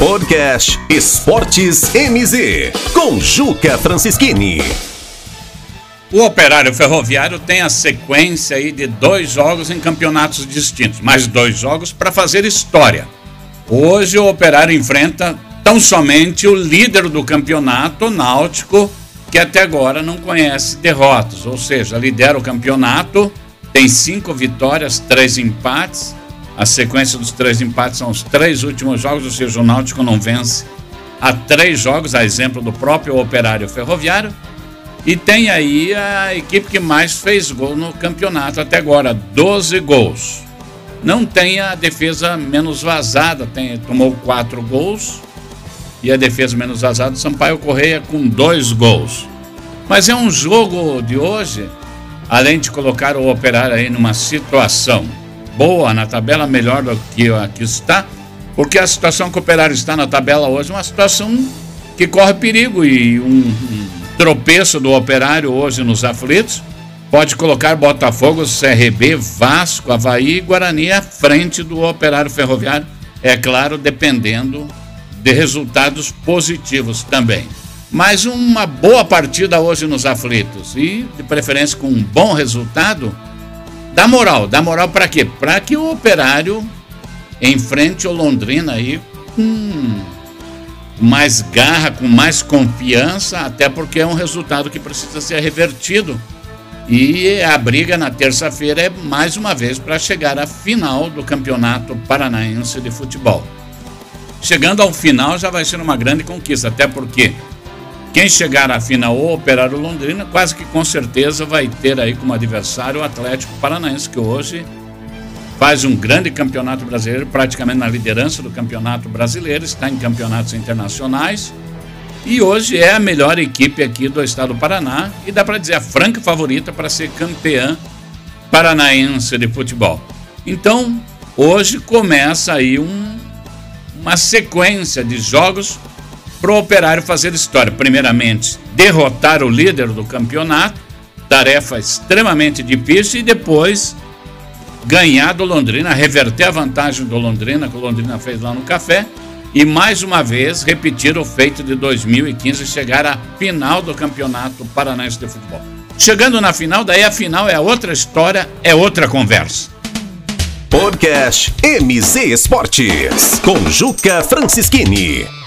Podcast Esportes MZ, com Juca Francischini. O Operário Ferroviário tem a sequência aí de dois jogos em campeonatos distintos, mais dois jogos para fazer história. Hoje o Operário enfrenta tão somente o líder do campeonato, o Náutico, que até agora não conhece derrotas, ou seja, lidera o campeonato, tem cinco vitórias, três empates. A sequência dos três empates são os três últimos jogos, ou seja, o Náutico não vence há três jogos, a exemplo do próprio Operário Ferroviário. E tem aí a equipe que mais fez gol no campeonato até agora, 12 gols. Não tem a defesa menos vazada, tem, tomou quatro gols e a defesa menos vazada, Sampaio Correia com dois gols. Mas é um jogo de hoje, além de colocar o Operário aí numa situação boa na tabela, melhor do que aqui está, porque a situação que o Operário está na tabela hoje é uma situação que corre perigo e um, um tropeço do Operário hoje nos aflitos pode colocar Botafogo, CRB, Vasco, Havaí e Guarani à frente do Operário Ferroviário, é claro, dependendo de resultados positivos também. Mas uma boa partida hoje nos aflitos e, de preferência, com um bom resultado, dá moral. Dá moral para quê? Para que o operário enfrente o Londrina aí com mais garra, com mais confiança, até porque é um resultado que precisa ser revertido. E a briga na terça-feira é mais uma vez para chegar à final do Campeonato Paranaense de Futebol. Chegando ao final já vai ser uma grande conquista, até porque quem chegar à final, o Operário Londrina, quase que com certeza vai ter aí como adversário o Atlético Paranaense, que hoje faz um grande campeonato brasileiro, praticamente na liderança do campeonato brasileiro, está em campeonatos internacionais e hoje é a melhor equipe aqui do estado do Paraná e dá para dizer a franca favorita para ser campeã paranaense de futebol. Então, hoje começa aí um uma sequência de jogos para o Operário fazer história. Primeiramente, derrotar o líder do campeonato, tarefa extremamente difícil, e depois ganhar do Londrina, reverter a vantagem do Londrina, que o Londrina fez lá no café, e mais uma vez repetir o feito de 2015 chegar à final do Campeonato Paranaense de Futebol. Chegando na final, daí a final é outra história, é outra conversa. Podcast MZ Esportes, com Juca Francischini.